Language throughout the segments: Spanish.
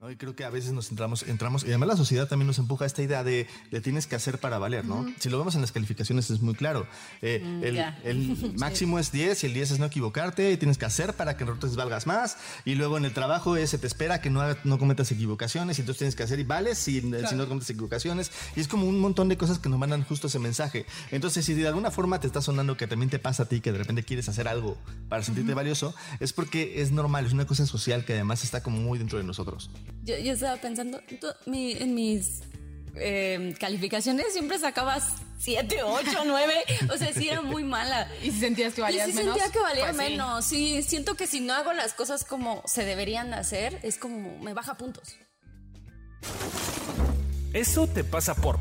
¿no? Y creo que a veces nos entramos, entramos, y además la sociedad también nos empuja a esta idea de le tienes que hacer para valer, ¿no? Si lo vemos en las calificaciones es muy claro. Eh, Mm, el, máximo es 10 y el 10 es no equivocarte y tienes que hacer para que entonces valgas más. Y luego en el trabajo es, se te espera que no, no cometas equivocaciones y entonces tienes que hacer y vales si, si no cometes equivocaciones. Y es como un montón de cosas que nos mandan justo ese mensaje. Entonces, si de alguna forma te está sonando que también te pasa a ti, que de repente quieres hacer algo para sentirte valioso, es porque es normal, es una cosa social que además está como muy dentro de nosotros. Yo, yo estaba pensando, tú- mi- en mis eh, calificaciones siempre sacabas 7, 8, 9. O sea, sí era muy mala. ¿Y si sentías que Y valías sí menos? sentía que valía Pues sí. menos. Sí, siento que si no hago las cosas como se deberían de hacer, es como me baja puntos. Eso te pasa por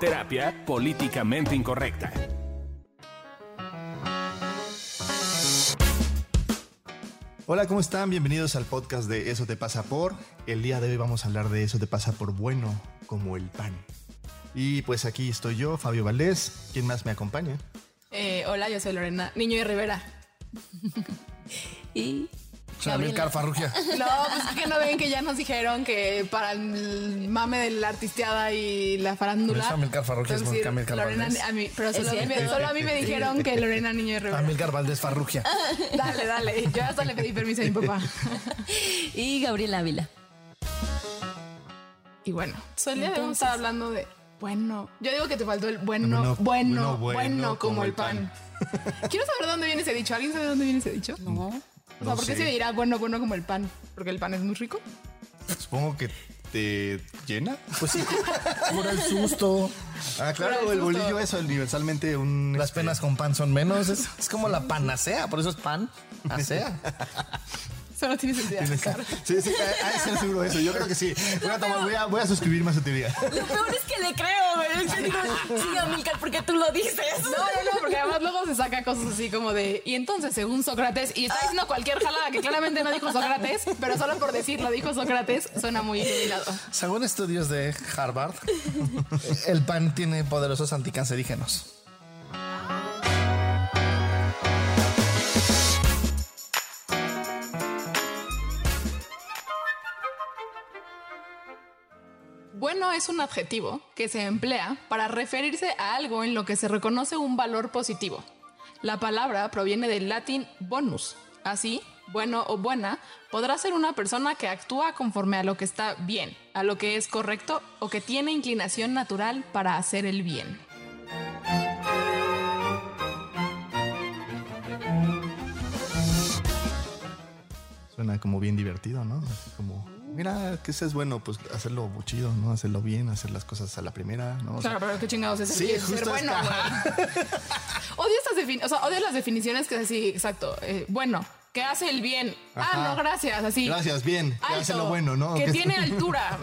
terapia políticamente incorrecta. Hola, ¿cómo están? Bienvenidos al podcast de Eso te pasa por. El día de hoy vamos a hablar de Eso te pasa por bueno, como el pan. Y pues aquí estoy yo, Fabio Valdés. ¿Quién más me acompaña? Eh, hola, yo soy Lorena, niño de Rivera. Y Soy Amilcar Farrugia. No, pues es que no ven que ya nos dijeron que para el mame de la artisteada y la farándula. No es Amilcar Farrugia, es Amilcar Lorena, Valdés. a mí, pero solo a, mí, me- cierto. solo a mí me dijeron que Lorena Niño de Rivera. Amilcar Valdés Farrugia. Dale, dale. Yo hasta le pedí permiso a mi papá. y Gabriela Ávila. Y bueno, so, el día de hoy vamos a estar hablando de bueno. Yo digo que te faltó el bueno, Bueno, bueno, bueno, bueno, bueno, como el pan. Quiero saber de dónde viene ese dicho. ¿Alguien sabe de dónde viene ese dicho? No. O sea, No ¿por qué sé. se dirá bueno, bueno como el pan? Porque el pan es muy rico. Supongo que te llena. Pues sí, por el susto. Ah, claro, el bolillo es universalmente un... Las este, penas con pan son menos. Es, es como la panacea, por eso es pan. Acea. Eso no tiene sentido. tienes- Sí, sí, ha ha de ser seguro eso. Yo creo que sí. Voy a, tomar- voy a, voy a suscribirme a su teoría. Lo peor es que le creo, güey. Es que digo, sí, Amilcar, porque tú lo dices. No, no, no, porque además luego se saca cosas así como de. Y entonces, según Sócrates, y está diciendo cualquier jalada que claramente no dijo Sócrates, pero solo por decirlo dijo Sócrates, suena muy iluminado. Según estudios de Harvard, el pan tiene poderosos anticancerígenos. Bueno es un adjetivo que se emplea para referirse a algo en lo que se reconoce un valor positivo. La palabra proviene del latín bonus. Así, bueno o buena podrá ser una persona que actúa conforme a lo que está bien, a lo que es correcto o que tiene inclinación natural para hacer el bien. Suena como bien divertido, ¿no? Como, mira, que es bueno, pues hacerlo chido, ¿no? Hacerlo bien, hacer las cosas a la primera, ¿no? O sea, Claro, pero qué chingados es Sí, ser, justo ser bueno, güey. Odio estas definiciones, o sea, odio las definiciones que es así, exacto. eh, bueno, que hace el bien. Ah, no, gracias, así. Gracias, bien, que Alto, hace lo bueno, ¿no? Que Que- tiene altura.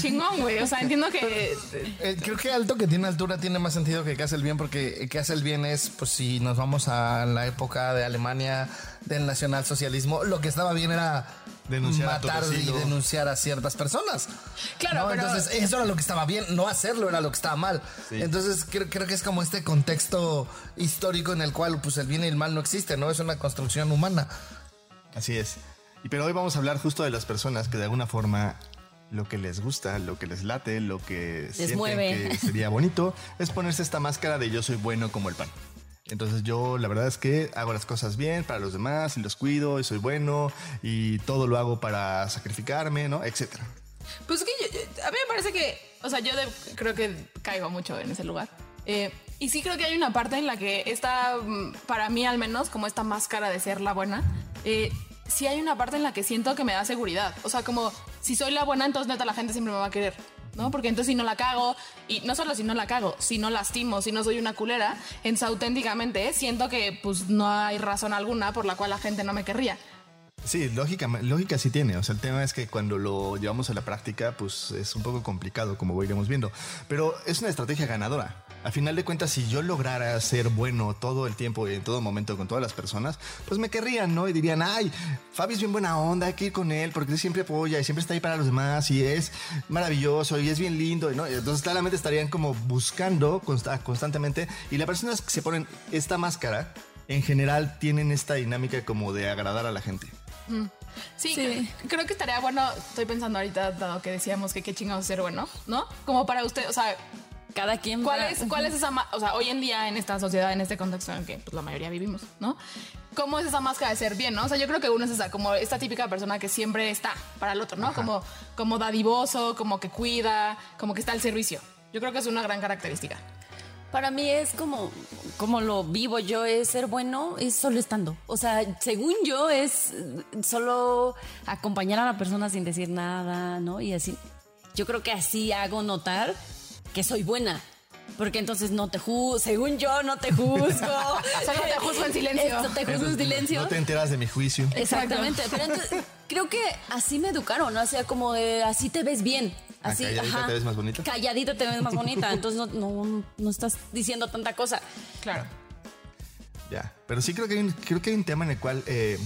Chingón, güey. O sea, entiendo que. Eh, creo que alto que tiene altura tiene más sentido que que hace el bien, porque que hace el bien es, pues si nos vamos a la época de Alemania, del nacionalsocialismo, lo que estaba bien era Denunciar a matar y denunciar a ciertas personas. Claro, ¿no? pero- Entonces, eso era lo que estaba bien, no hacerlo era lo que estaba mal. Sí. Entonces, creo, creo que es como este contexto histórico en el cual pues el bien y el mal no existe, ¿no? Es una construcción humana. Así es. Y pero hoy vamos a hablar justo de las personas que de alguna forma lo que les gusta, lo que les late, lo que sienten mueve. que sería bonito es ponerse esta máscara de yo soy bueno como el pan. Entonces yo la verdad es que hago las cosas bien para los demás y los cuido y soy bueno y todo lo hago para sacrificarme, ¿no? Etcétera. Pues es que yo- a mí me parece que. O sea, yo de- creo que caigo mucho en ese lugar. Eh, y sí creo que hay una parte en la que está, mm, para mí al menos, como esta máscara de ser la buena. Eh, sí hay una parte en la que siento que me da seguridad. O sea, como si soy la buena, entonces neta la gente siempre me va a querer. ¿No? Porque entonces si no la cago, y no solo si no la cago, si no lastimo, si no soy una culera, entonces auténticamente siento que pues no hay razón alguna por la cual la gente no me querría. Sí, lógica, lógica sí tiene. O sea, el tema es que cuando lo llevamos a la práctica, pues es un poco complicado, como iremos viendo. Pero es una estrategia ganadora. A final de cuentas, si yo lograra ser bueno todo el tiempo y en todo momento con todas las personas, pues me querrían, ¿no? Y dirían, ay, Fabi es bien buena onda, hay que ir con él porque siempre apoya y siempre está ahí para los demás y es maravilloso y es bien lindo, ¿no? Entonces claramente estarían como buscando consta- constantemente y las personas que se ponen esta máscara, en general tienen esta dinámica como de agradar a la gente. Sí, Sí. creo que estaría bueno, estoy pensando ahorita, dado que decíamos que qué chingados ser bueno, ¿no? Como para usted, o sea, Cada quien. ¿cuál es, cuál es esa, o sea, hoy en día en esta sociedad, en este contexto en el que pues, la mayoría vivimos, ¿no? ¿Cómo es esa máscara de ser bien, no? O sea, yo creo que uno es esa, como esta típica persona que siempre está para el otro, ¿no? Como, como dadivoso, como que cuida, como que está al servicio. Yo creo que es una gran característica. Para mí es como, como lo vivo yo, es ser bueno, es solo estando. O sea, según yo, es solo acompañar a la persona sin decir nada, ¿no? Y así, yo creo que así hago notar que soy buena. Porque entonces no te juzgo, según yo, no te juzgo. Solo te juzgo en silencio. Esto, te juzgo en silencio. No te enteras de mi juicio. Exactamente. Pero entonces, creo que así me educaron, ¿no? O sea, como de así te ves bien. Ah, Así, calladita ajá. te ves más bonita. Calladito te ves más bonita. Entonces no, no, no estás diciendo tanta cosa. Claro. Ya, pero sí creo que hay un, creo que hay un tema en el cual eh,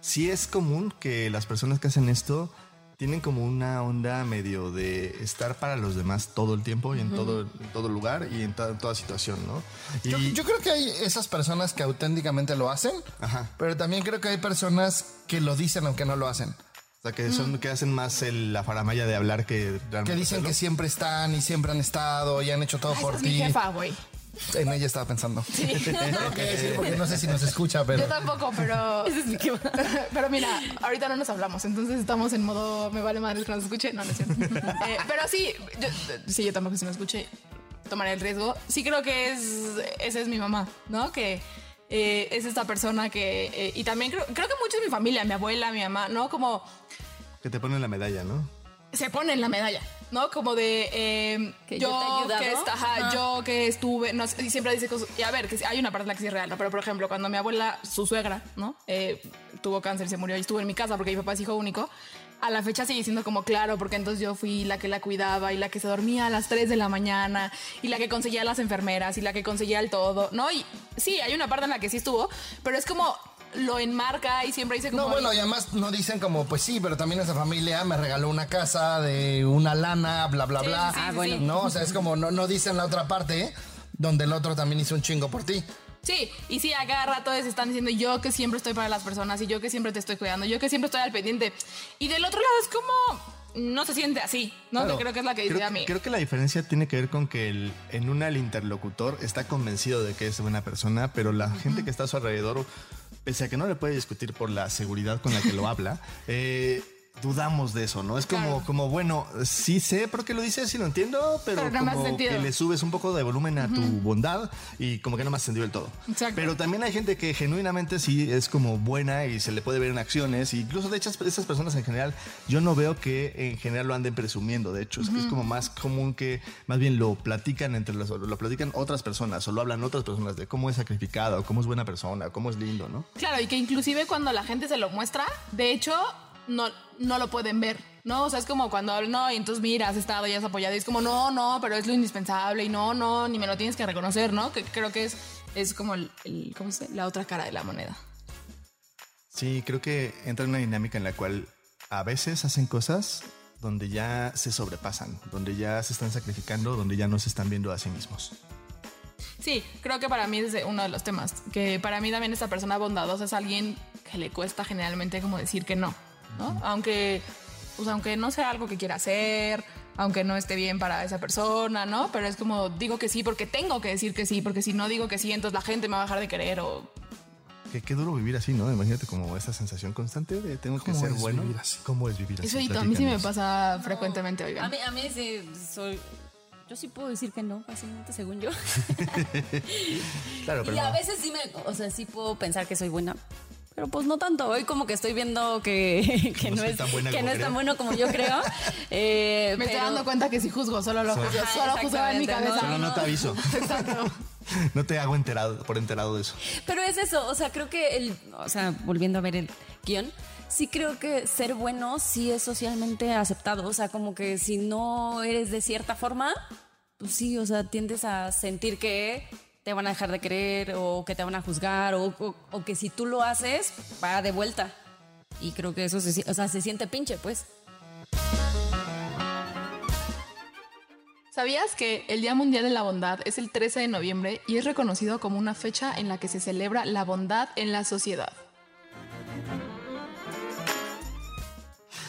sí es común que las personas que hacen esto tienen como una onda medio de estar para los demás todo el tiempo y en todo, en todo lugar y en to- toda situación, ¿no? Y, Yo, yo creo que hay esas personas que auténticamente lo hacen, Ajá. pero también creo que hay personas que lo dicen aunque no lo hacen. o sea, que son que hacen más el- la faramaya de hablar que realmente Que dicen hacerlo. que siempre están y siempre han estado y han hecho todo Ay, por esa es mi ti. jefa, güey. En ella estaba pensando. No lo quería decir porque no sé si nos escucha, pero. Yo tampoco, pero. Es pero mira, ahorita no nos hablamos, entonces estamos en modo me vale madre que nos escuche. No, no es cierto. Eh, pero sí, yo, sí, yo tampoco si me escuche, tomaré el riesgo. Sí creo que es, esa es mi mamá, ¿no? Que eh, es esta persona que. eh, y también creo, creo que mucho de mi familia, mi abuela, mi mamá, ¿no? Como Que te ponen la medalla, ¿no? Se ponen la medalla, ¿no? Como de eh, Que yo, yo te he que esta- ajá, yo que estuve, no y siempre dice cosas, y a ver, que hay una parte en la que sí es real, ¿no? Pero por ejemplo, cuando mi abuela, su suegra, ¿no? Eh, tuvo cáncer y se murió y estuvo en mi casa porque mi papá es hijo único. A la fecha sigue siendo como claro, porque entonces yo fui la que la cuidaba y la que se dormía a las 3 de la mañana y la que conseguía las enfermeras y la que conseguía el todo, ¿no? Y sí, hay una parte en la que sí estuvo, pero es como lo enmarca y siempre dice como... No, bueno, y además no dicen como, pues sí, pero también esa familia me regaló una casa de una lana, bla, bla, Sí, bla. sí, sí, Ah, bueno. No, o sea, es como, no, no dicen la otra parte, donde el otro también hizo un chingo por ti. Sí, y sí, a cada rato se están diciendo yo que siempre estoy para las personas y yo que siempre te estoy cuidando, yo que siempre estoy al pendiente. Y del otro lado es como no se siente así, ¿no? Claro. Creo que es la que dice creo, a mí. creo que la diferencia tiene que ver con que el- en una el interlocutor está convencido de que es buena persona, pero la gente que está a su alrededor, pese a que no le puede discutir por la seguridad con la que lo habla, eh, dudamos de eso, ¿no? Es como, Claro. como bueno, sí sé por qué lo dices, sí lo entiendo, pero, Pero no como que le subes un poco de volumen a tu bondad y como que no me hace sentido del todo. Exacto. Pero también hay gente que genuinamente sí es como buena y se le puede ver en acciones. Y incluso de hecho esas personas en general, yo no veo que en general lo anden presumiendo. De hecho, es- es como más común que más bien lo platican entre los, lo platican otras personas o lo hablan otras personas de cómo es sacrificada o cómo es buena persona cómo es lindo, ¿no? Claro, y que inclusive cuando la gente se lo muestra, de hecho, no, no lo pueden ver, ¿no? O sea, es como cuando no, y entonces mira, has estado y has apoyado, y es como, no, no, pero es lo indispensable, y no, no, ni me lo tienes que reconocer, ¿no? Que creo que es, es como el, el- ¿cómo se dice? La otra cara de la moneda. Sí, creo que entra en una dinámica en la cual a veces hacen cosas donde ya se sobrepasan, donde ya se están sacrificando, donde ya no se están viendo a sí mismos. Sí, creo que para mí es uno de los temas. Que para mí también esta persona bondadosa es alguien que le cuesta generalmente como decir que no, ¿no? Aunque, pues aunque no sea algo que quiera hacer, aunque no esté bien para esa persona, ¿no? Pero es como digo que sí porque tengo que decir que sí, porque si no digo que sí, entonces la gente me va a dejar de querer o... Qué, qué duro vivir así, ¿no? Imagínate como esa sensación constante de tengo que ¿Cómo ser bueno. vivir así? ¿Cómo es vivir así? Eso y a mí sí me pasa frecuentemente, A oigan. mí, a mí sí soy. Yo sí puedo decir que no, fácilmente, según yo. Claro, pero y a no. veces sí me. O sea, sí puedo pensar que soy buena. Pero pues no tanto. Hoy como que estoy viendo que, que No no, es, tan buena que no es tan bueno como yo creo. Eh, Me estoy dando cuenta que si juzgo, solo lo juzgo, Ajá, solo juzgaba en mi cabeza. Solo no te aviso. Exacto. No te hago enterado, por enterado de eso. Pero es eso, o sea, creo que el, o sea, volviendo a ver el guion, sí creo que ser bueno sí es socialmente aceptado, o sea, como que si no eres de cierta forma, pues sí, o sea, tiendes a sentir que te van a dejar de querer o que te van a juzgar o, o- que si tú lo haces, va de vuelta. Y creo que eso o sea, se siente pinche, pues. ¿Sabías que el Día Mundial de la Bondad es el 13 de noviembre y es reconocido como una fecha en la que se celebra la bondad en la sociedad?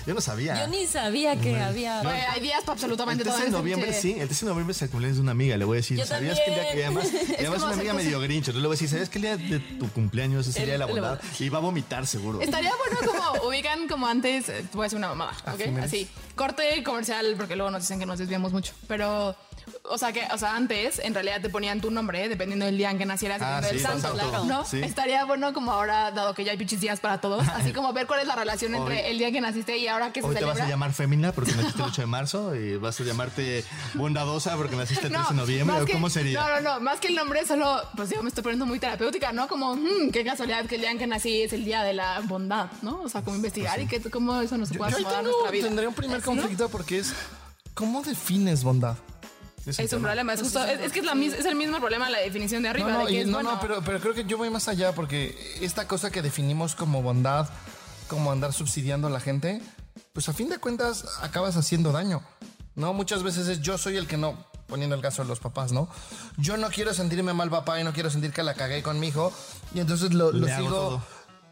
Yo no sabía. Yo ni sabía que había. Hay días para El absolutamente 13 todo. de en ese noviembre, sí, el 13 de noviembre es el cumpleaños de una amiga, le voy a decir. Yo ¿Sabías que el día que también. además, y Es además una amiga hacer medio grincho? Entonces le voy a decir, ¿sabes que el día de tu cumpleaños es el, El- día de la el- bondad? Y va a vomitar seguro. Estaría bueno como ubican como antes, eh, voy a decir una mamada, ¿ok? Jiménez. Así, corte comercial, porque luego nos dicen que nos desviamos mucho, pero, o sea, que, o sea, antes en realidad te ponían tu nombre, ¿eh? dependiendo del día en que nacieras, Ah, dependiendo sí, del santo, santo. ¿no? Sí. Estaría bueno como ahora, dado que ya hay pinches días para todos, así como ver cuál es la relación entre el día que naciste y ahora que se Hoy te celebra. vas a llamar Fémina porque naciste el 8 de marzo y vas a llamarte Bondadosa porque naciste el 13 de noviembre. más ¿o que- ¿Cómo sería? No, no, no, más que el nombre, solo, pues yo me estoy poniendo muy terapéutica, ¿no? Como, hmm, qué casualidad que el día en que nací es el día de la bondad, ¿no? O sea, como investigar y que cómo eso no se puede Yo acomodar a tengo, nuestra vida. tendría un primer ¿no? conflicto porque es, ¿cómo defines bondad? Es un problema, es justo, es, es que es, la mis- es el mismo problema la definición de arriba. No, no, de que y- es no, bueno. no, pero, pero creo que yo voy más allá porque esta cosa que definimos como bondad, como andar subsidiando a la gente, pues a fin de cuentas acabas haciendo daño. ¿No? Muchas veces es yo soy el que no, poniendo el caso de los papás, ¿no? Yo no quiero sentirme mal papá y no quiero sentir que la cagué con mi hijo y entonces lo, lo sigo todo.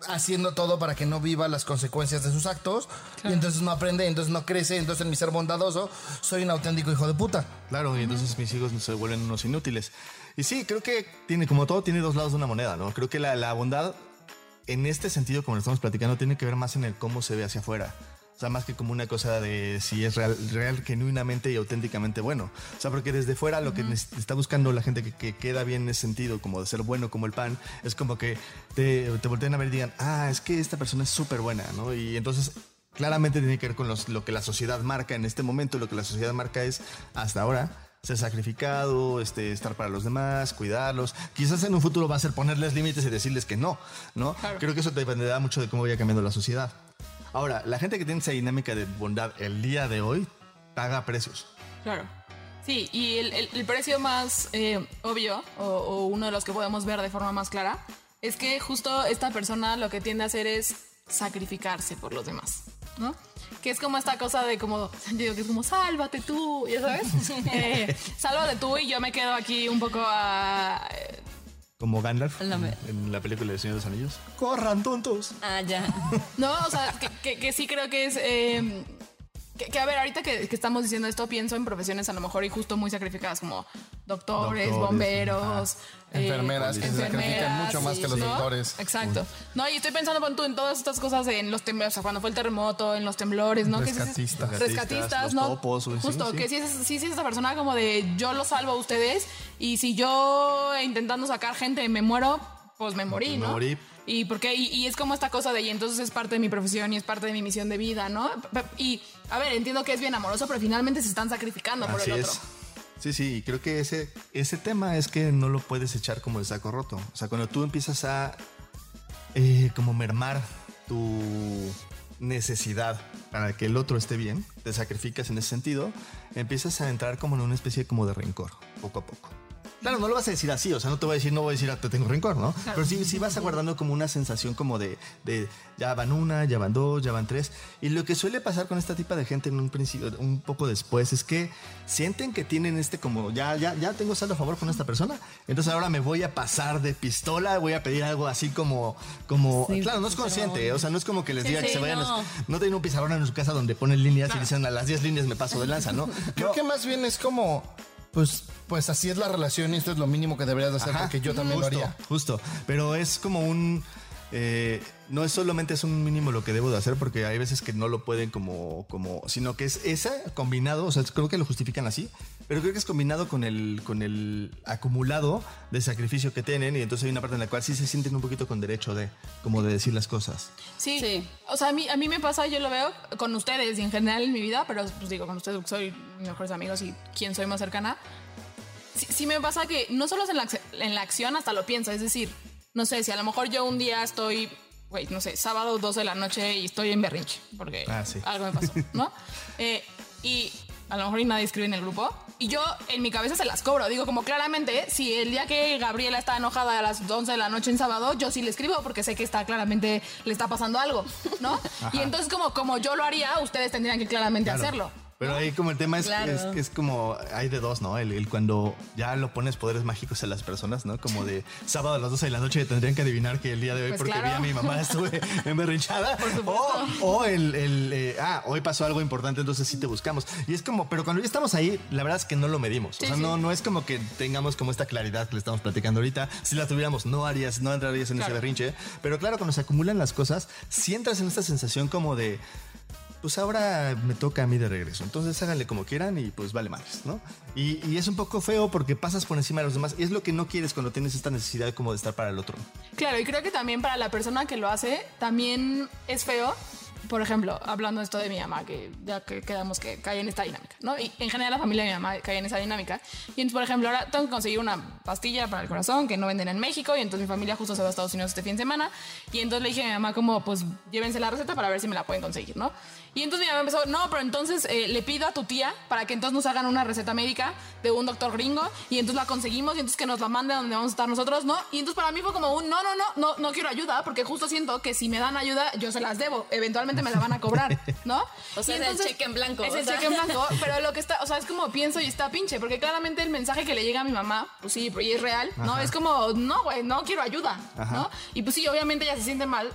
Haciendo todo para que no viva las consecuencias de sus actos y entonces no aprende, entonces no crece, entonces en mi ser bondadoso soy un auténtico hijo de puta. Claro, y entonces mis hijos se vuelven unos inútiles. Y sí, creo que tiene, como todo, tiene dos lados de una moneda, ¿no? Creo que la, la bondad, en este sentido, como lo estamos platicando, tiene que ver más en el cómo se ve hacia afuera. O sea, más que como una cosa de si es real, real genuinamente y auténticamente bueno. O sea, porque desde fuera lo que neces- está buscando la gente que, que queda bien en ese sentido, como de ser bueno como el pan, es como que te, te volteen a ver y digan, ah, es que esta persona es súper buena, ¿no? Y entonces claramente tiene que ver con los- lo que la sociedad marca en este momento. Lo que la sociedad marca es, hasta ahora, ser sacrificado, este, estar para los demás, cuidarlos. Quizás en un futuro va a ser ponerles límites y decirles que no, ¿no? Creo que eso dependerá mucho de cómo vaya cambiando la sociedad. Ahora, la gente que tiene esa dinámica de bondad el día de hoy paga precios. Claro. Sí, y el, precio más eh, obvio, o, o uno de los que podemos ver de forma más clara, es que justo esta persona lo que tiende a hacer es sacrificarse por los demás, ¿no? Que es como esta cosa de como, yo digo que es como, sálvate tú, ¿ya sabes? Eh, sálvate tú y yo me quedo aquí un poco a... Como Gandalf La en, en la película de Señor de los Anillos. ¡Corran, tontos! Ah, ya. No, o sea, que, que- que sí creo que es... eh, que, que, a ver, ahorita que, que estamos diciendo esto, pienso en profesiones a lo mejor y justo muy sacrificadas como doctores, Doctores, bomberos, eh, Enfermeras que se sacrifican enfermeras, mucho más que los ¿no? doctores. Exacto. No, y estoy pensando pon tú, en todas estas cosas, en los temblores, o sea, cuando fue el terremoto, en los temblores, ¿no? Que Rescatistas. rescatistas, Los ¿no? topos, Justo, sí. que sí es, sí es esa persona como de yo los salvo a ustedes y si yo intentando sacar gente me muero, pues me morí, me ¿no? morí. Y porque y, y es como esta cosa de y entonces es parte de mi profesión y es parte de mi misión de vida, ¿no? Y a ver, entiendo que es bien amoroso, pero finalmente se están sacrificando por el otro. es. Sí, sí, y creo que ese, ese tema es que no lo puedes echar como el saco roto. O sea, cuando tú empiezas a eh, como mermar tu necesidad para que el otro esté bien, te sacrificas en ese sentido, empiezas a entrar como en una especie como de rencor, poco a poco. Claro, no lo vas a decir así, o sea, no te voy a decir, no voy a decir, ah, te tengo rencor, ¿no? Pero sí, sí vas aguardando como una sensación como de, de, ya van una, ya van dos, ya van tres. Y lo que suele pasar con esta tipo de gente en un principio, un poco después, es que sienten que tienen este como, ya, ya, ya tengo saldo a favor con esta persona, entonces ahora me voy a pasar de pistola, voy a pedir algo así como, como, Sí, claro, no es pero- consciente, o sea, no es como que les Sí, diga que sí, se vayan, no. a- no tienen un pizarrón en su casa donde ponen líneas y dicen a las 10 líneas me paso de lanza, ¿no? Creo No. que más bien es como, pues, pues así es la relación y esto es lo mínimo que deberías de hacer Ajá, porque yo también lo haría. Justo, pero es como un... eh, no es solamente es un mínimo lo que debo de hacer porque hay veces que no lo pueden como, como sino que es esa combinado, o sea, creo que lo justifican así, pero creo que es combinado con el, con el acumulado de sacrificio que tienen y entonces hay una parte en la cual sí se sienten un poquito con derecho de, como de decir las cosas. Sí. Sí. O sea, a mí, a mí me pasa, yo lo veo con ustedes y en general en mi vida, pero pues digo, con ustedes porque soy mejores amigos y quien soy más cercana. Sí, sí me pasa que no solo es en la, en la acción, hasta lo pienso. Es decir, no sé, si a lo mejor yo un día estoy, güey, no sé, sábado 12 de la noche y estoy en berrinche, porque Ah, sí. algo me pasó, ¿no? Eh, y a lo mejor y nadie escribe en el grupo. Y yo en mi cabeza se las cobro. Digo, como claramente, si el día que Gabriela está enojada a las 11 de la noche en sábado, yo sí le escribo porque sé que está claramente, le está pasando algo, ¿no? y entonces como, como yo lo haría, ustedes tendrían que claramente Claro. hacerlo. Pero ahí como el tema es, Claro. es es como, hay de dos, ¿no? El, el cuando ya lo pones poderes mágicos a las personas, ¿no? Como de sábado a las 12 de la noche tendrían que adivinar que el día de hoy, Pues porque claro. vi a mi mamá, estuve emberrinchada. O, o el, el, eh, ah, hoy pasó algo importante, entonces sí te buscamos. Y es como, pero cuando ya estamos ahí, la verdad es que no lo medimos. Sí, o sea, sí. no, no es como que tengamos como esta claridad que le estamos platicando ahorita. Si la tuviéramos, no harías, no entrarías en ese berrinche. Pero claro, cuando se acumulan las cosas, si entras en esta sensación como de pues ahora me toca a mí de regreso. Entonces háganle como quieran y pues vale madres, ¿no? Y, y es un poco feo porque pasas por encima de los demás. Y es lo que no quieres cuando tienes esta necesidad como de estar para el otro. Claro, y creo que también para la persona que lo hace, también es feo. Por ejemplo, hablando esto de mi mamá, que ya que quedamos que cae en esta dinámica, ¿no? Y en general la familia de mi mamá cae en esa dinámica. Y entonces, por ejemplo, ahora tengo que conseguir una pastilla para el corazón que no venden en México y entonces mi familia justo se va a Estados Unidos este fin de semana. Y entonces le dije a mi mamá como, pues llévense la receta para ver si me la pueden conseguir, ¿no? Y entonces mi mamá empezó, no, pero entonces eh, le pido a tu tía para que entonces nos hagan una receta médica de un doctor gringo y entonces la conseguimos y entonces que nos la mande donde vamos a estar nosotros, ¿no? Y entonces para mí fue como un, no, no, no, no, no quiero ayuda porque justo siento que si me dan ayuda yo se las debo, eventualmente me la van a cobrar, ¿no? O sea, Y es el cheque en blanco, Es o el sea. cheque en blanco, pero lo que está, o sea, es como pienso y está pinche, porque claramente el mensaje que le llega a mi mamá, pues sí, y es real, ¿no? Es como, no, güey, no quiero ayuda, ¿no? Y pues sí, obviamente ella se siente mal,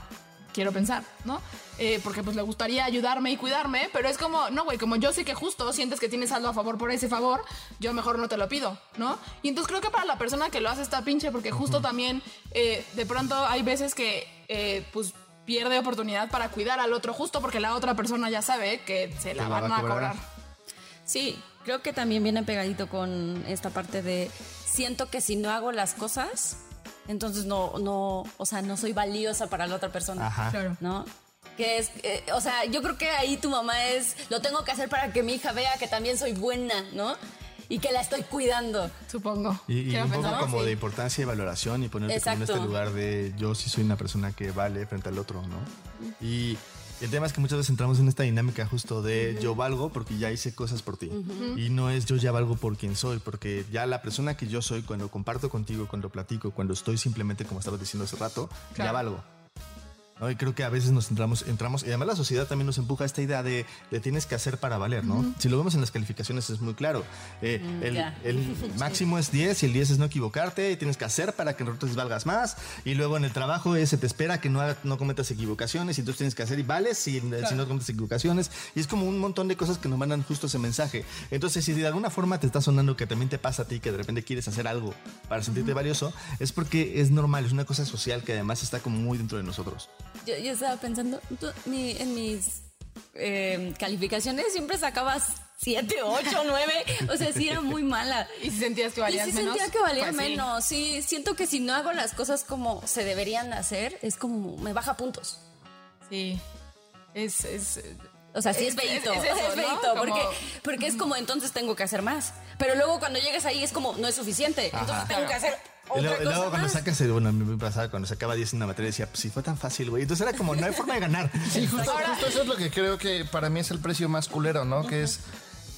quiero pensar, ¿no? Eh, porque pues le gustaría ayudarme y cuidarme, pero es como, no, güey, como yo sé que justo sientes que tienes algo a favor por ese favor, yo mejor no te lo pido, ¿no? Y entonces creo que para la persona que lo hace está pinche, porque justo también eh, de pronto hay veces que, eh, pues pierde oportunidad para cuidar al otro justo porque la otra persona ya sabe que se la van va a cobrar. Sí, creo que también viene pegadito con esta parte de siento que si no hago las cosas, entonces no, no, o sea, no soy valiosa para la otra persona. Ajá. Claro. ¿No? Que es, eh, o sea, yo creo que ahí tu mamá es, lo tengo que hacer para que mi hija vea que también soy buena, ¿no? Y que la estoy cuidando. Supongo. Y, un poco pensar, como sí. de importancia y valoración y ponerte como en este lugar de yo sí soy una persona que vale frente al otro, ¿no? Y el tema es que muchas veces entramos en esta dinámica justo de yo valgo porque ya hice cosas por ti. Y no es yo ya valgo por quien soy, porque ya la persona que yo soy cuando comparto contigo, cuando platico, cuando estoy simplemente como estabas diciendo hace rato, ya Claro. valgo. ¿No? Y creo que a veces nos entramos, entramos, y además la sociedad también nos empuja a esta idea de, de tienes que hacer para valer, ¿no? Si lo vemos en las calificaciones es muy claro. Eh, el, ya. el máximo es 10 y el 10 es no equivocarte, y tienes que hacer para que en otros valgas más. Y luego en el trabajo se te espera que no, haga- no cometas equivocaciones y entonces tienes que hacer y vales si, si no cometes equivocaciones. Y es como un montón de cosas que nos mandan justo ese mensaje. Entonces, si de alguna forma te está sonando que también te pasa a ti, que de repente quieres hacer algo para sentirte valioso, es porque es normal, es una cosa social que además está como muy dentro de nosotros. Yo, yo estaba pensando, tú- mi- en mis eh, calificaciones siempre sacabas 7, 8, 9. O sea, sí era muy mala. Y si sentías que Y valías sí menos. sentía que valía pues menos. Sí, siento que si no hago las cosas como se deberían hacer, es como me baja puntos. Sí. Es, es, O sea, sí es, Es- feito. es- Es, porque, porque es como entonces tengo que hacer más. Pero luego cuando llegas ahí es como no es suficiente. Entonces tengo que hacer Y otra luego, y cosa luego cuando sacas, el- bueno, a mí me pasaba cuando sacaba 10 en una materia, decía, pues si fue tan fácil, güey. Entonces era como, no hay forma de ganar. Sí, justo, justo eso es lo que creo que para mí es el precio más culero, ¿no? Que es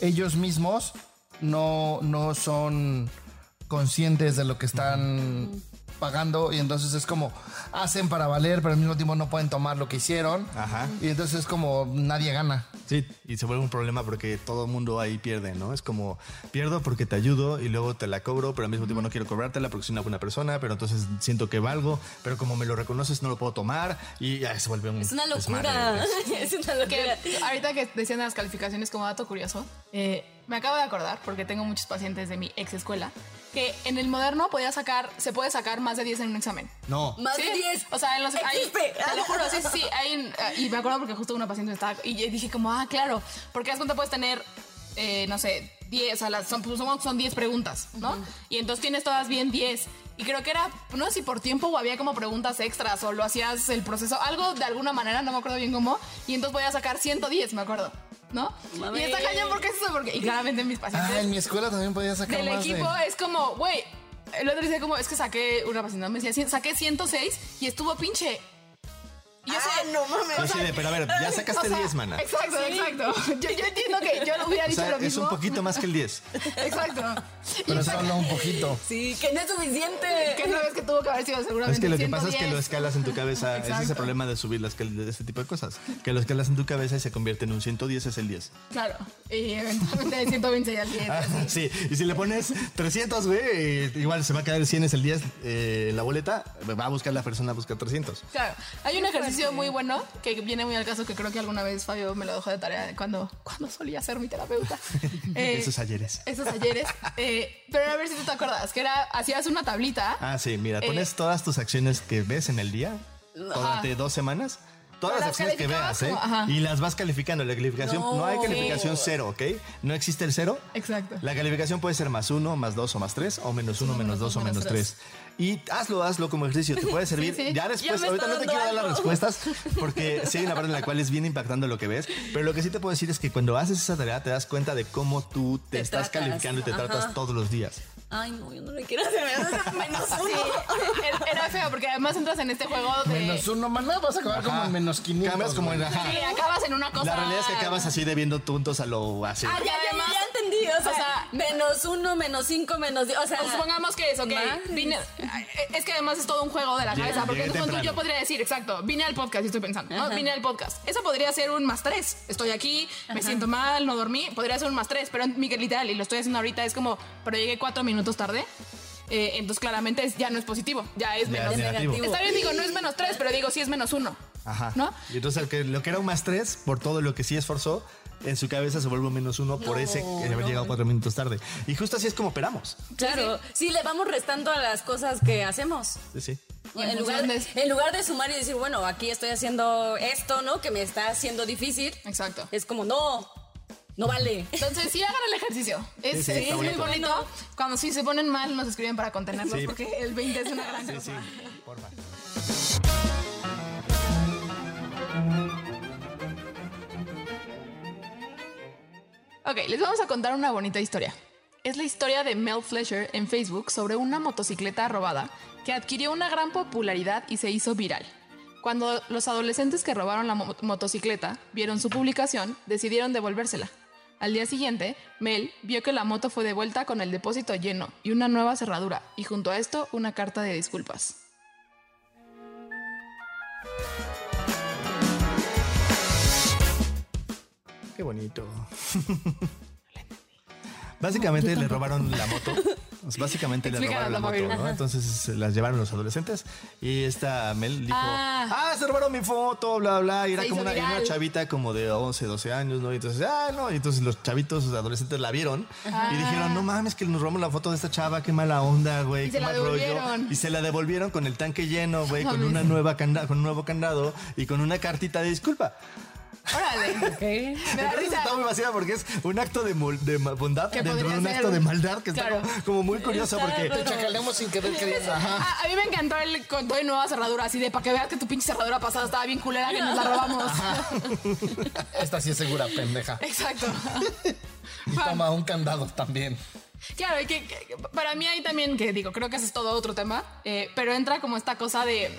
ellos mismos no, no son conscientes de lo que están pagando y entonces es como hacen para valer, pero al mismo tiempo no pueden tomar lo que hicieron. Ajá. Y entonces es como nadie gana. Sí, y se vuelve un problema porque todo el mundo ahí pierde, ¿no? Es como, pierdo porque te ayudo y luego te la cobro, pero al mismo tiempo no quiero cobrártela porque soy una buena persona, pero entonces siento que valgo, pero como me lo reconoces no lo puedo tomar y ya se vuelve un Es una locura. pues. es una locura. Que ahorita que decían de las calificaciones como dato curioso, eh, me acabo de acordar, porque tengo muchos pacientes de mi ex escuela, que en el moderno podía sacar, se puede sacar más de 10 en un examen. No. Más Sí, de 10. O sea, en los. hay- te lo juro, sí, sí, hay- y me acuerdo porque justo una paciente estaba. Y dije, como, ah, claro. Porque cuenta, puedes tener, eh, no sé, 10, o sea, las, son, pues, son, son 10 preguntas, ¿no? Y entonces tienes todas bien 10. Y creo que era, no sé si por tiempo o había como preguntas extras o lo hacías el proceso, algo de alguna manera, no me acuerdo bien cómo. Y entonces voy a sacar 110, me acuerdo, ¿no? Mami. Y está cañón porque es eso, porque. Y claramente mis pacientes Ah, en mi escuela también podía sacar del más equipo de... es como, güey, el otro dice como, es que saqué una paciente, me decía, "Sí, saqué 106 y estuvo pinche yo Ah, sé- no mames. Yo así de, pero a ver, ya sacaste o sea, 10, mana. Exacto, exacto. Yo, yo entiendo que yo hubiera O dicho sea, lo es mismo. un poquito más que el 10. Exacto. Pero solo un poquito. Sí, que no es suficiente. que sabes que tuvo que haber sido seguramente Es que lo que pasa es que 110. lo escalas en tu cabeza. Ese es el Exacto. problema de subir las de este tipo de cosas. Que lo escalas en tu cabeza y se convierte en un 110 es el 10. Claro. Y eventualmente de 120 ya al 10. Ah, sí, y si le pones 300, güey, igual se va a quedar el 100 es el 10 eh, la boleta, va a buscar la persona a buscar 300. Claro, hay un ejercicio muy bueno que viene muy al caso que creo que alguna vez Fabio me lo dejó de tarea cuando, cuando solía ser mi terapeuta. Eh, Esos ayeres. Esos ayeres. Eh, pero a ver si tú te acuerdas, que era, hacías una tablita. Ah, sí, mira, Eh, pones todas tus acciones que ves en el día durante dos semanas. Todas las las acciones que veas, ¿eh? como-. Y las vas calificando. La calificación, no, No. hay calificación cero, ¿ok? No existe el cero. Exacto. La calificación puede ser más uno, más dos o más tres, o menos uno, menos dos o menos tres. Y hazlo, hazlo como ejercicio, te puede servir. Sí, sí. Ya después, ahorita no te quiero dar las respuestas, porque sí hay una parte en la cual es bien impactando lo que ves, pero lo que sí te puedo decir es que cuando haces esa tarea te das cuenta de cómo tú te, Te estás tratas. calificando y te Ajá. tratas todos los días. Ay, no, yo no le quiero hacer menos uno. era- era feo porque además entras en este juego de. Menos uno, maná, vas a acabar como en menos 500. Cambias como en güey. ajá. Sí, acabas en una cosa. La realidad es que acabas así debiendo puntos a lo así. Ah, ya, ya, además- ya entendí. O sea, o sea, menos uno, menos cinco, menos diez. O sea, Pues supongamos que es, ok. Madres. Vine, es que además es todo un juego de la cabeza. Porque tú, tú- yo podría decir, exacto, vine al podcast y estoy pensando, ¿no? Vine al podcast. Eso podría ser un más tres. Estoy aquí, me siento mal, no dormí. Podría ser un más tres, pero Miguel, literal, y lo estoy haciendo ahorita, es como, pero llegué cuatro minutos tarde. Eh, entonces claramente es- ya no es positivo, ya es Ya menos. es negativo. Está bien, digo, no es menos tres, pero digo, sí es menos uno. Ajá. ¿No? Y entonces el que- lo que era un más tres, por todo lo que sí esforzó, en su cabeza se vuelve un menos uno por ese que haber llegado cuatro minutos tarde. Y justo así es como operamos. claro. Sí, le vamos restando a las cosas que hacemos. Sí, sí. En lugar, de- en lugar de sumar y decir, bueno, aquí estoy haciendo esto, ¿no? Que me está haciendo difícil. Exacto. Es como, no, no vale. Entonces, sí hagan el ejercicio. Es, Sí, sí, es está muy bonito. bonito. Cuando sí se ponen mal, nos escriben para contenerlos Sí. porque el 20 es una gran Sí, cosa. sí. Porfa. Ok, les vamos a contar una bonita historia. Es la historia de Mel Fletcher en Facebook sobre una motocicleta robada que adquirió una gran popularidad y se hizo viral. Cuando los adolescentes que robaron la mo- motocicleta vieron su publicación, decidieron devolvérsela. Al día siguiente, Mel vio que la moto fue devuelta con el depósito lleno y una nueva cerradura, y junto a esto una carta de disculpas. Qué bonito. Básicamente le robaron la moto. Pues Básicamente le robaron la moto. ¿no? Entonces las llevaron los adolescentes y esta Mel dijo, Ah. ah, se robaron mi foto, bla, bla, y era como una, una chavita como de 11, 12 años, ¿no? Y entonces, ah, no, y entonces los chavitos, los adolescentes la vieron y dijeron, no mames, que nos robamos la foto de esta chava, qué mala onda, güey, Y qué se la mal rollo. Y se la devolvieron con el tanque lleno, güey, con una nueva canda con un nuevo candado y con una cartita de disculpa. ¡Órale! Me da Entonces risa. está muy vacía porque es un acto de, de bondad dentro de un ser acto de maldad que Claro. está como, como muy curioso Está porque. Te chacaleamos sin querer queriendo. A, a mí me encantó el con todo y nueva cerradura, así de para que veas que tu pinche cerradura pasada estaba bien culera que nos la robamos. Esta sí es segura, pendeja. Exacto. Y toma un candado también. Claro, y que, que- para mí hay también, que digo, creo que ese es todo otro tema, eh, pero entra como esta cosa de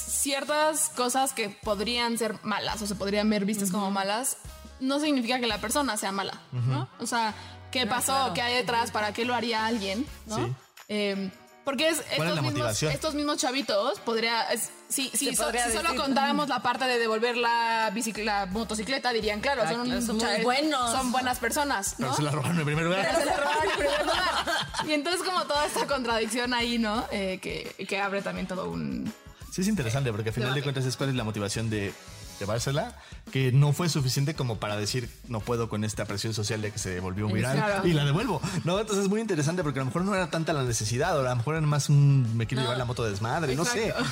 ciertas cosas que podrían ser malas o se podrían ver vistas como malas, no significa que la persona sea mala, ¿no? O sea, ¿qué pasó? ¿Qué hay detrás? ¿Para qué lo haría alguien? ¿no? Sí. Eh, porque es, es estos, mismos, motivación? estos mismos chavitos podría es- si, si, Se so- podría si solo contáramos la parte de devolver la, la motocicleta dirían claro Ah, son, muy buenos. son buenas personas pero ¿no? se la robaron en primer lugar. se la robaron en primer lugar. Y entonces como toda esta contradicción ahí, ¿no? Eh, que, que abre también todo un... Sí es interesante porque al final de cuentas es cuál es la motivación de llevársela, que no fue suficiente como para decir no puedo con esta presión social de que se volvió viral Claro. y la devuelvo. No, entonces es muy interesante porque a lo mejor no era tanta la necesidad, o a lo mejor era más un me quiero llevar la moto de desmadre, no sé.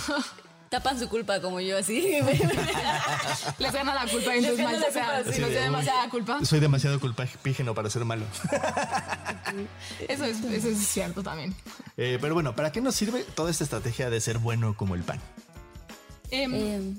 Tapan su culpa como yo, así. Les gana la culpa y entonces gana mal la o sea, culpa, si sí. nos Sí, da de, demasiada culpa. Soy demasiado culpígeno para ser malo. Eso es, eso es cierto también. Eh, pero bueno, ¿para qué nos sirve toda esta estrategia de ser bueno como el pan? Em, Eh,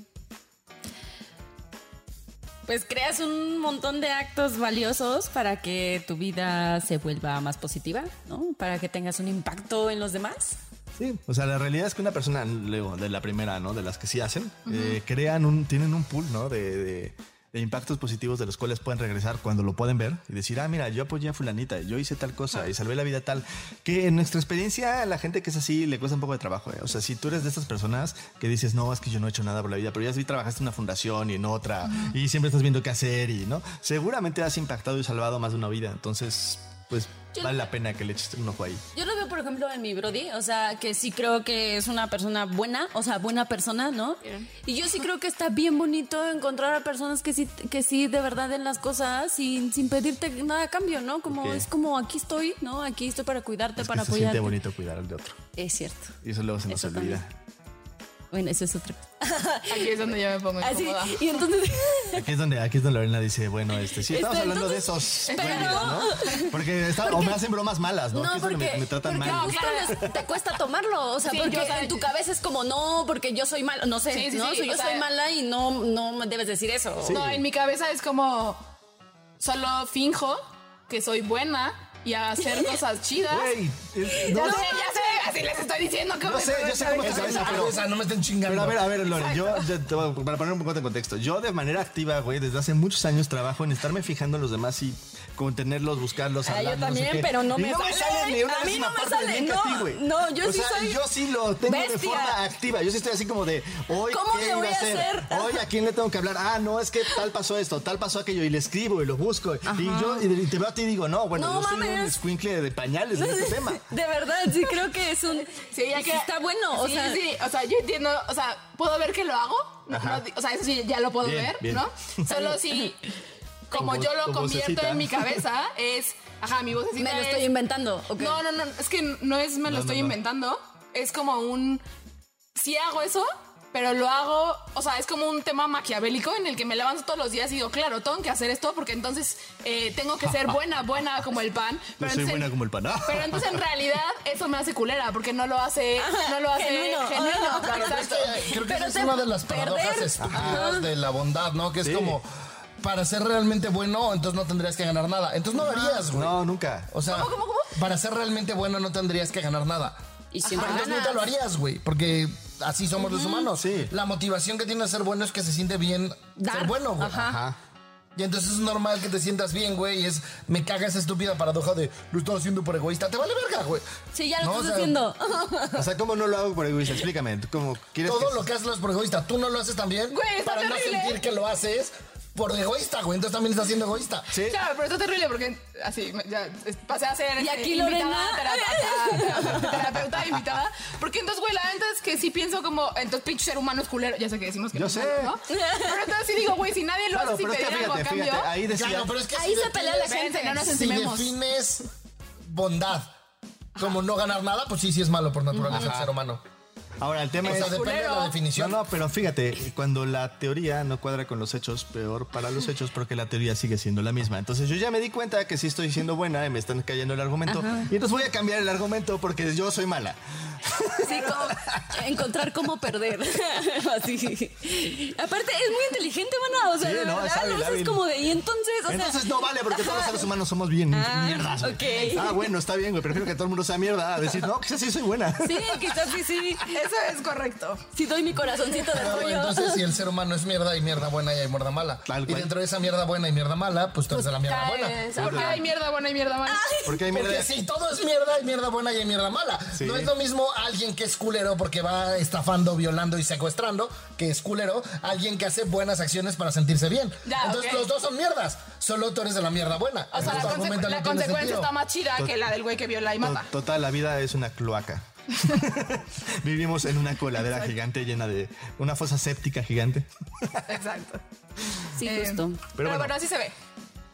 pues creas un montón de actos valiosos para que tu vida se vuelva más positiva, ¿no? Para que tengas un impacto en los demás. Sí, o sea, la realidad es que una persona, luego, de la primera, ¿no? De las que sí hacen, eh, crean un, tienen un pool, ¿no? De, de- de impactos positivos de los cuales pueden regresar cuando lo pueden ver y decir, ah, mira, yo apoyé a fulanita, yo hice tal cosa y salvé la vida tal. Que en nuestra experiencia, a la gente que es así le cuesta un poco de trabajo. ¿eh? O sea, si tú eres de estas personas que dices, no, es que yo no he hecho nada por la vida, pero ya sí trabajaste en una fundación y en otra y siempre estás viendo qué hacer y, ¿no? Seguramente has impactado y salvado más de una vida. Entonces, pues vale la pena que le eches un ojo ahí. Yo lo veo, por ejemplo, en mi Brody, o sea, que sí creo que es una persona buena, o sea, buena persona, ¿no? Y yo sí creo que está bien bonito encontrar a personas que sí, que sí de verdad den las cosas sin, sin pedirte nada a cambio, ¿no? Como es como aquí estoy, ¿no? Aquí estoy para cuidarte, Es que para se siente bonito cuidar al de otro. Es cierto. Y eso luego se nos Eso olvida. también. Bueno, eso es otra cosa. Aquí es donde yo me pongo Así, incómoda. y entonces... Aquí es donde, aquí es donde Lorena dice, bueno, este, sí, estamos Este, hablando de esos pero- güeyes, ¿no? Porque, está- o me hacen bromas malas, ¿no? No, Aquí es donde porque, me, me tratan porque mal. justo les- te cuesta tomarlo, o sea, Sí, porque yo, o sea, en tu cabeza es como, no, porque yo soy mala, no sé, Sí, sí, ¿no? yo o sea- soy mala y no, no me debes decir eso. No, en mi cabeza es como solo finjo que soy buena y a hacer cosas chidas. No, Ya sé, ya sé, así les estoy diciendo que No sé, yo sé cómo tu cabeza, pero... Esa, no me estén chingando. Pero a ver, a ver, Lore, yo, yo te voy a- para poner un poco de contexto, yo de manera activa, güey, desde hace muchos años trabajo en estarme fijando en los demás y contenerlos, buscarlos, Ah, yo hablar, no sé también, pero no me no me sale. ni una A mí no me parte de sale, no, no, yo o sí sea, soy yo sí lo tengo de forma activa. Yo sí estoy así como de, hoy, ¿Cómo ¿qué le voy a hacer? Hoy, ¿a quién le tengo que hablar? Ah, no, es que tal pasó esto, tal pasó aquello, y le escribo y lo busco. Y yo y te veo a ti y digo, no, bueno, No yo soy un mames. escuincle de pañales en este tema. De verdad, sí creo que es un... Sí, ya que está bueno, o sí, sea... sí, o sea, yo entiendo, o sea, puedo ver que lo hago, no, no o sea, eso sí ya lo puedo Bien, ver, bien. ¿no? Solo si como yo lo con convierto vocecita. en mi cabeza es, ajá, mi vocecita Me lo es- estoy inventando. No, no, no, es que no es me lo No, estoy no, no. inventando, es como un sí hago eso, pero lo hago, o sea, es como un tema maquiavélico en el que me levanto todos los días y digo, claro, tengo que hacer esto porque entonces eh, tengo que ser buena, buena como el pan. Pero soy entonces- buena como el pan. Ah. Pero entonces en realidad eso me hace culera porque no lo hace, no lo hace genuino. genuino. Ah, Claro, es que creo que Pero esa es una de las paradojas estúpidas de la bondad, ¿no? Que es Sí. como, para ser realmente bueno, entonces no tendrías que ganar nada. Entonces no lo harías, güey. No, nunca. O sea, para ser realmente bueno no tendrías que ganar nada. Y siempre Entonces ganas. nunca lo harías, güey, porque así somos los humanos. Sí. La motivación que tiene a ser bueno es que se siente bien Dar. ser bueno, güey. Ajá. Ajá. Y entonces es normal que te sientas bien, güey, y es, me caga esa estúpida paradoja de, lo estoy haciendo por egoísta. Te vale verga, güey. Sí, ya lo No, estás o sea, haciendo. O sea, ¿cómo no lo hago por egoísta? Explícame. ¿tú ¿Cómo quieres Todo que- lo que haces lo haces por egoísta. Tú no lo haces también Güey, está para no terrible. sentir que lo haces por egoísta, güey. Entonces también estás siendo egoísta. Sí. Claro, pero está terrible porque así ya es- pasé a ser Y aquí invitada, Lorena. terapeuta, terapeuta invitada. Porque entonces, güey, la neta es que sí pienso como, entonces pinche ser humano es culero. Ya sé que decimos que Yo no es sé. malo, ¿no? Pero entonces sí digo, güey, si nadie lo Claro, hace es que pedir algo a fíjate, cambio. fíjate, ahí decía... Claro, pero es que Ahí si se pelea la gente. no nos Si defines bondad como no ganar nada, pues sí, sí es malo por naturaleza el ser humano. Ahora, el tema O sea, es... depende de la definición. No, no, pero fíjate, cuando la teoría no cuadra con los hechos, peor para los hechos porque la teoría sigue siendo la misma. Entonces yo ya me di cuenta que sí estoy siendo buena y me están cayendo el argumento. Y entonces voy a cambiar el argumento porque yo soy mala. Sí, como encontrar cómo perder. Así. Aparte, es muy inteligente, bueno, o sea, Sí, de no, verdad, es hábil, lo haces hábil. como de, y entonces, o sea, Entonces no vale porque todos los seres humanos somos bien Ah, mierdas. güey. ok. Ah, bueno, está bien, güey. Prefiero que todo el mundo sea mierda a decir, no, quizás sí soy buena. sí, quizás sí, sí. Eso es correcto. Sí doy mi corazoncito de pollo. entonces, si el ser humano es mierda, hay mierda buena y hay mierda mala. Tal y cual. dentro de esa mierda buena y mierda mala, pues tú eres de la mierda buena. Caes, Porque hay mierda buena y mierda mala. Porque hay mierda. Porque si todo es mierda, hay mierda buena y hay mierda mala. Sí. No es lo mismo alguien que es culero porque va estafando, violando y secuestrando, que es culero, alguien que hace buenas acciones para sentirse bien. Ya, Entonces ok. los dos son mierdas. Solo tú eres de la mierda buena. O sea, Entonces, la, tu conse- argumento la no tiene consecuencia sentido. está más chida que la del güey que viola y To- mata. Total, la vida es una cloaca. Vivimos en una coladera gigante llena de una fosa séptica gigante. Exacto. Sí, Eh, justo. Pero, bueno. bueno, así se ve.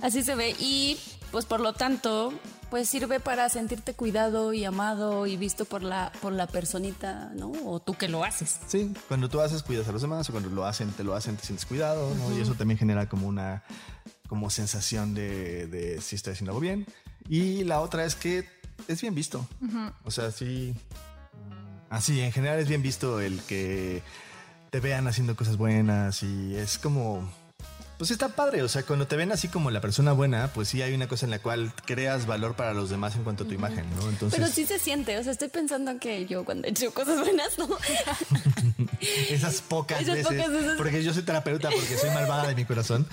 Así se ve y pues por lo tanto pues sirve para sentirte cuidado y amado y visto por la por la personita, ¿no? O tú que lo haces. Sí, cuando tú haces, cuidas a los demás, o cuando lo hacen, te lo hacen, te sientes cuidado, ¿no? Y eso también genera como una como sensación de, de si estoy haciendo algo bien. Y la otra es que es bien visto. O sea, sí. mm, Así, en general es bien visto el que te vean haciendo cosas buenas y es como. Pues está padre, o sea, cuando te ven así como la persona buena, pues sí hay una cosa en la cual creas valor para los demás en cuanto a tu imagen, ¿no? Entonces, Pero sí se siente, o sea, estoy pensando que yo cuando he hecho cosas buenas, ¿no? esas pocas Esas veces, pocas veces. porque yo soy terapeuta, porque soy malvada de mi corazón.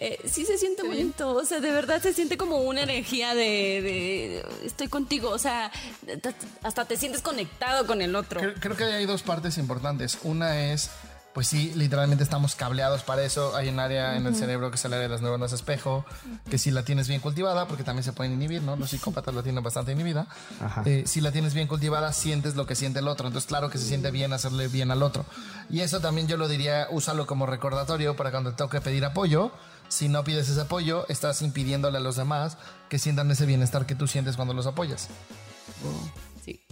Eh, sí se siente bonito, o sea, de verdad se siente como una energía de, de estoy contigo, o sea, hasta te sientes conectado con el otro. Creo, creo que hay dos partes importantes. Una es, pues sí, literalmente estamos cableados para eso. Hay un área en el cerebro que es el área de las neuronas espejo, que si la tienes bien cultivada, porque también se pueden inhibir, ¿no? Los psicópatas la tienen bastante inhibida. Eh, si la tienes bien cultivada, sientes lo que siente el otro. Entonces, claro que se siente bien hacerle bien al otro. Y eso también yo lo diría, úsalo como recordatorio para cuando te toque pedir apoyo. Si no pides ese apoyo, estás impidiéndole a los demás que sientan ese bienestar que tú sientes cuando los apoyas. Sí.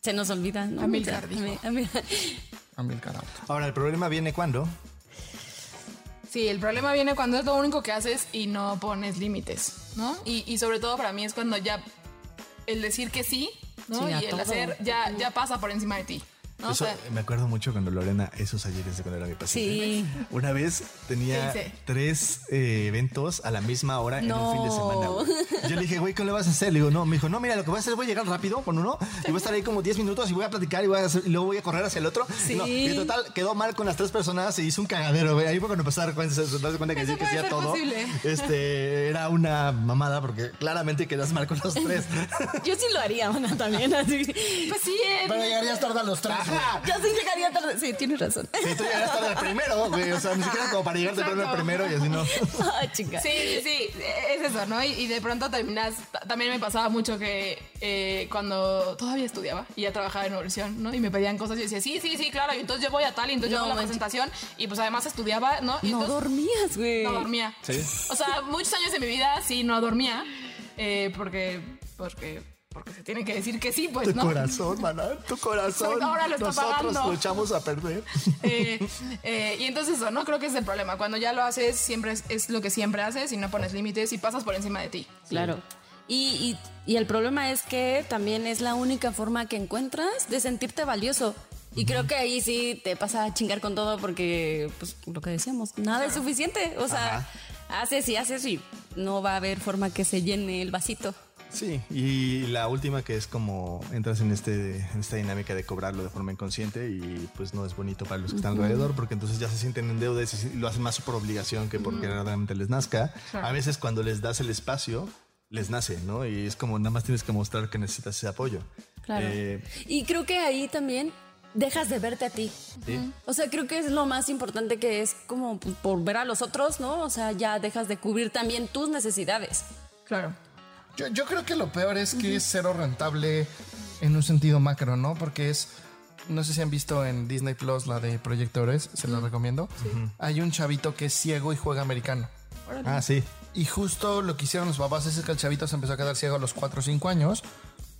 Se nos olvida, ¿no? Amilcar O sea, dijo. a mí- Amilcar. Ahora, el problema viene cuando Sí, el problema viene cuando es lo único que haces y no pones límites, ¿no? Y, y sobre todo para mí es cuando ya el decir que sí, ¿no? Sí, y el todo. hacer ya, ya pasa por encima de ti. ¿No? O Eso, sea, me acuerdo mucho cuando Lorena, esos ayeres de cuando era mi paciente. Sí. Una vez tenía ¿Qué tres eh, eventos a la misma hora en un fin de semana. güey. Yo le dije, güey, ¿cómo le vas a hacer? Le digo, no, me dijo, no, mira, lo que voy a hacer, voy a llegar rápido con uno y voy a estar ahí como 10 minutos y voy a platicar y, voy a hacer- y luego voy a correr hacia el otro. Sí. No, y total, quedó mal con las tres personas, se hizo un cagadero, güey. Ahí fue cuando empecé a dar cuenta, se darse cuenta que que sí a ser todo. posible. Este, era una mamada porque claramente quedas mal con los tres. Yo sí lo haría, también así. pues sí, eh, Pero llegarías tarde a los tres. Yo sí llegaría tarde. Sí, tienes razón. Sí, tú llegaste tarde al primero, güey. O sea, ni siquiera como para llegar temprano al primero y así no. Ah, chica. Sí, sí, es eso, ¿no? Y, y de pronto terminas, ta- también me pasaba mucho que eh, cuando todavía estudiaba y ya trabajaba en universidad, ¿no? Y me pedían cosas y yo decía, sí, sí, sí, claro, y entonces yo voy a tal, y entonces yo No, hago la presentación, y pues además estudiaba, ¿no? Y No entonces dormías, güey. no dormía. Sí. O sea, muchos años de mi vida sí no dormía, eh, porque, porque, porque se tiene que decir que sí, pues, Tu ¿no? corazón, maná, tu corazón. Ahora lo está Nosotros pagando. luchamos a perder. Eh, eh, y entonces eso, ¿no? Creo que es el problema. Cuando ya lo haces, siempre es, es lo que siempre haces y no pones límites y pasas por encima de ti. Claro. Y, y- y el problema es que también es la única forma que encuentras de sentirte valioso. Y creo que ahí sí te pasa a chingar con todo porque, pues, lo que decíamos, nada es suficiente. O sea, haces y haces y no va a haber forma que se llene el vasito. Sí, y la última que es como entras en, este, en esta dinámica de cobrarlo de forma inconsciente y pues no es bonito para los que están alrededor porque entonces ya se sienten en deuda y lo hacen más por obligación que porque realmente les nazca. A veces cuando les das el espacio, les nace, ¿no? Y es como nada más tienes que mostrar que necesitas ese apoyo. Claro. Eh, Y creo que ahí también dejas de verte a ti. sí. O sea, creo que es lo más importante que es como pues, por ver a los otros, ¿no? O sea, ya dejas de cubrir también tus necesidades. Claro. Yo, yo creo que lo peor es que es cero rentable en un sentido macro, ¿no? Porque es. No sé si han visto en Disney Plus la de Proyectores, se la recomiendo. Hay un chavito que es ciego y juega americano. Ah, sí. Y justo lo que hicieron los papás es que el chavito se empezó a quedar ciego a los 4 o 5 años.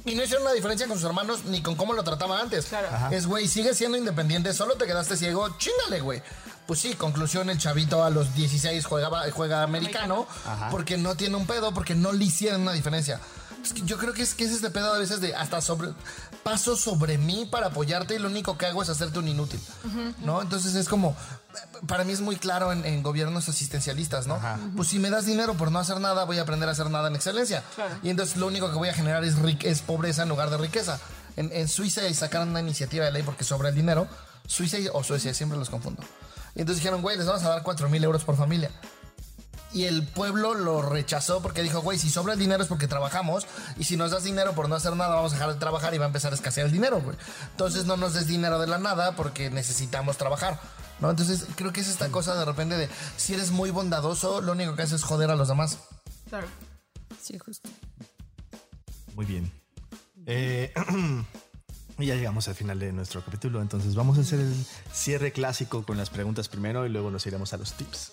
Y no hicieron una diferencia con sus hermanos ni con cómo lo trataba antes. Claro. Es, güey, sigue siendo independiente, solo te quedaste ciego, chingale, güey. Pues sí, conclusión, el chavito a los 16 juega, juega americano porque no tiene un pedo, porque no le hicieron una diferencia. Es que yo creo que es que es este pedo a veces de hasta sobre paso sobre mí para apoyarte y lo único que hago es hacerte un inútil, ¿no? Entonces es como para mí es muy claro en, en gobiernos asistencialistas, ¿no? Pues si me das dinero por no hacer nada, voy a aprender a hacer nada en excelencia. Y entonces lo único que voy a generar es, es pobreza en lugar de riqueza. En, en Suiza sacaron una iniciativa de ley porque sobra el dinero. Suiza y- o Suecia, siempre los confundo. Y entonces dijeron, güey, les vamos a dar 4 mil euros por familia. Y el pueblo lo rechazó porque dijo, güey, si sobra el dinero es porque trabajamos y si nos das dinero por no hacer nada vamos a dejar de trabajar y va a empezar a escasear el dinero, güey. Entonces no nos des dinero de la nada porque necesitamos trabajar, ¿no? Entonces creo que es esta cosa de repente de si eres muy bondadoso, lo único que haces es joder a los demás. Claro. Sí, justo. Muy bien. Eh, y ya llegamos al final de nuestro capítulo, entonces vamos a hacer el cierre clásico con las preguntas primero y luego nos iremos a los tips.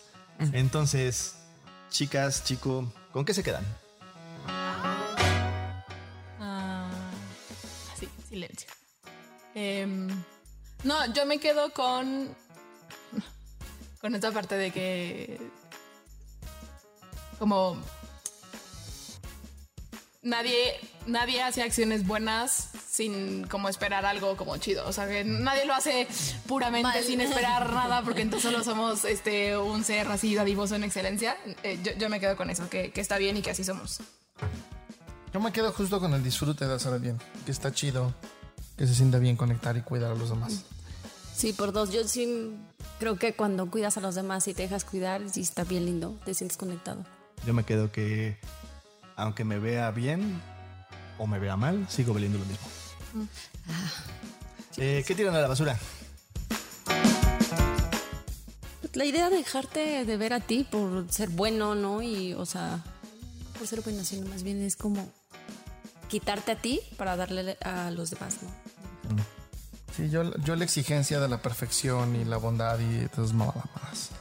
Entonces, chicas, chico, ¿con qué se quedan? Ah, sí, silencio. Em, no, yo me quedo con. Con esta parte de que. Como. Nadie, nadie hace acciones buenas sin como esperar algo como chido. O sea, que nadie lo hace puramente Mal. sin esperar nada porque entonces solo somos este, un ser así dadivoso en excelencia. Eh, yo, yo me quedo con eso, que, que está bien y que así somos. Yo me quedo justo con el disfrute de hacer el bien, que está chido, que se sienta bien conectar y cuidar a los demás. Sí, por dos. Yo sí creo que cuando cuidas a los demás y te dejas cuidar, sí está bien lindo, te sientes conectado. Yo me quedo que, aunque me vea bien o me vea mal, sigo valiendo lo mismo. Eh, ¿Qué tiran a la basura? La idea de dejarte de ver a ti por ser bueno, ¿no? Y, o sea, por ser bueno, sino más bien es como quitarte a ti para darle a los demás, ¿no? Sí, yo, yo la exigencia de la perfección y la bondad y todas mamadas.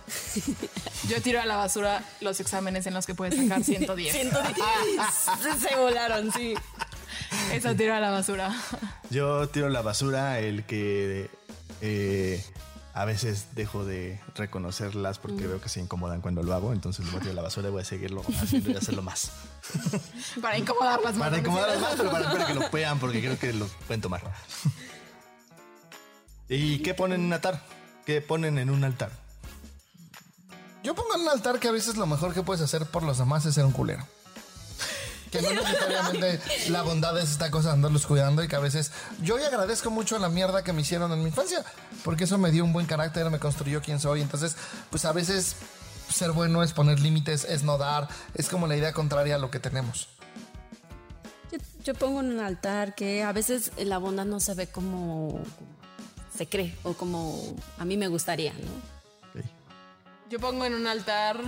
Yo tiro a la basura los exámenes en los que puedes sacar 110. 110. Se volaron, sí. Eso tiro a la basura. Yo tiro a la basura el que eh, a veces dejo de reconocerlas porque veo que se incomodan cuando lo hago, entonces lo voy a tirar a la basura y voy a seguirlo haciendo y hacerlo más. Para incomodarlas más. Para incomodarlas más, pero para, para que lo vean porque creo que lo pueden tomar. ¿Y qué ponen en un altar? ¿Qué ponen en un altar? Yo pongo en un altar que a veces lo mejor que puedes hacer por los demás es ser un culero. Que no necesariamente la bondad es esta cosa de andarlos cuidando y que a veces yo hoy agradezco mucho la mierda que me hicieron en mi infancia, porque eso me dio un buen carácter, me construyó quien soy. Entonces, pues a veces ser bueno es poner límites, es no dar, es como la idea contraria a lo que tenemos. Yo, yo pongo en un altar que a veces la bondad no se ve como se cree o como a mí me gustaría, ¿no? Yo pongo en un altar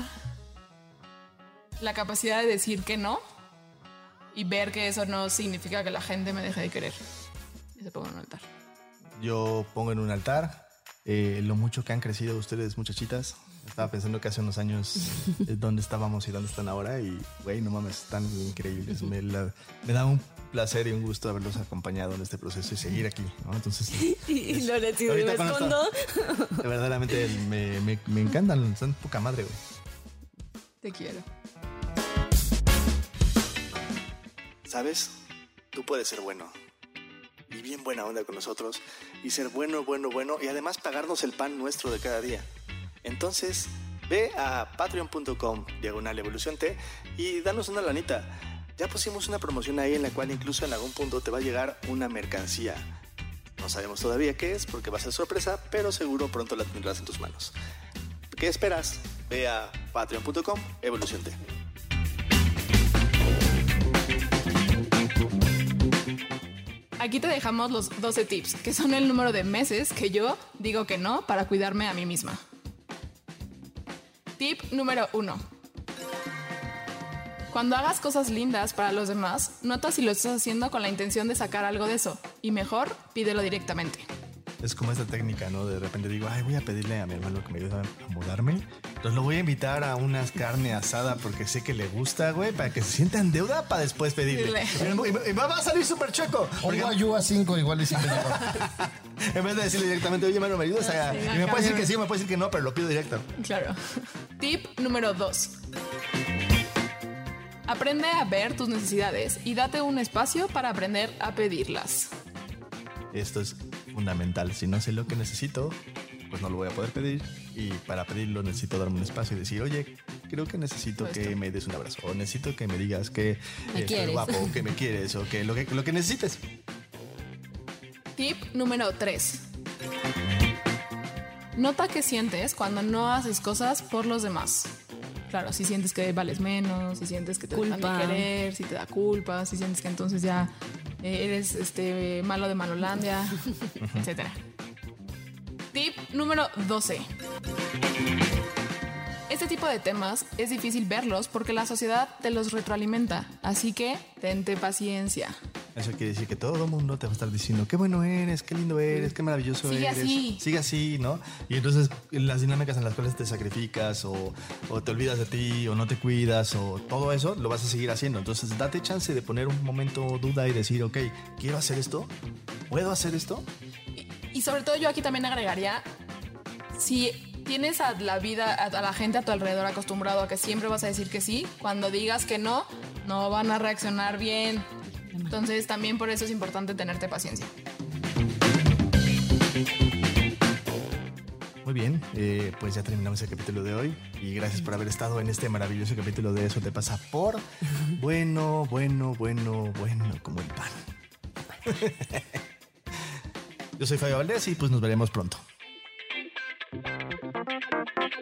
la capacidad de decir que no y ver que eso no significa que la gente me deje de querer. Eso pongo en un altar. Yo pongo en un altar eh, lo mucho que han crecido ustedes, muchachitas. Estaba pensando que hace unos años eh, dónde estábamos y dónde están ahora y, güey, no mames, están increíbles. Me, la- me da un placer y un gusto haberlos acompañado en este proceso y seguir aquí, ¿no? Entonces, Y Loretti, Ahorita me cuando escondo. de verdaderamente me, me, me encantan, son poca madre, güey. Te quiero. ¿Sabes? Tú puedes ser bueno. Y bien buena onda con nosotros. Y ser bueno, bueno, bueno. Y además pagarnos el pan nuestro de cada día. Entonces, ve a patreon.com, diagonal evolución T, y danos una lanita. Ya pusimos una promoción ahí en la cual incluso en algún punto te va a llegar una mercancía. No sabemos todavía qué es porque va a ser sorpresa, pero seguro pronto la tendrás en tus manos. ¿Qué esperas? Ve a patreon.com, evolución T. Aquí te dejamos los 12 tips, que son el número de meses que yo digo que no para cuidarme a mí misma. Tip número 1. Cuando hagas cosas lindas para los demás, nota si lo estás haciendo con la intención de sacar algo de eso. Y mejor, pídelo directamente. Es como esta técnica, ¿no? De repente digo, ay, voy a pedirle a mi hermano que me ayude a mudarme. Entonces lo voy a invitar a unas carne asada porque sé que le gusta, güey, para que se sienta en deuda para después pedirle. Y me- va a salir súper chueco. O Porque ayuda a 5 igual y. en vez de decirle directamente, oye, hermano, ¿me ayudas? a-?" y me puede decir que sí, me puede decir que no, pero lo pido directo. Claro. Tip número 2. Aprende a ver tus necesidades y date un espacio para aprender a pedirlas. Esto es fundamental. Si no sé lo que necesito, pues no lo voy a poder pedir. Y para pedirlo necesito darme un espacio y decir, oye, creo que necesito que me des un abrazo. O necesito que me digas que Me estoy quieres. guapo, que me quieres, o que lo que, lo que necesites. Tip número 3. Nota qué sientes cuando no haces cosas por los demás. Claro, si sientes que vales menos, si sientes que te dejan Culpa. de querer, si te da culpa, si sientes que entonces ya eh, eres este malo de Malolandia, etcétera. Tip número 12. Este tipo de temas es difícil verlos porque la sociedad te los retroalimenta, así que tente paciencia. Eso quiere decir que todo el mundo te va a estar diciendo qué bueno eres, qué lindo eres, qué maravilloso Sigue eres. así. Sigue así, ¿no? Y entonces las dinámicas en las cuales te sacrificas o, o te olvidas de ti o no te cuidas o todo eso lo vas a seguir haciendo. Entonces date chance de poner un momento duda y decir, ok, ¿quiero hacer esto? ¿Puedo hacer esto? Y sobre todo yo aquí también agregaría, si tienes a la vida, a a la gente a tu alrededor acostumbrado a que siempre vas a decir que sí, cuando digas que no, no van a reaccionar bien. Entonces también por eso es importante tenerte paciencia. Muy bien, eh, pues ya terminamos el capítulo de hoy y gracias por haber estado en este maravilloso capítulo de Eso te pasa por bueno, bueno, bueno, bueno, como el pan. Yo soy Fabio Valdés y pues nos veremos pronto.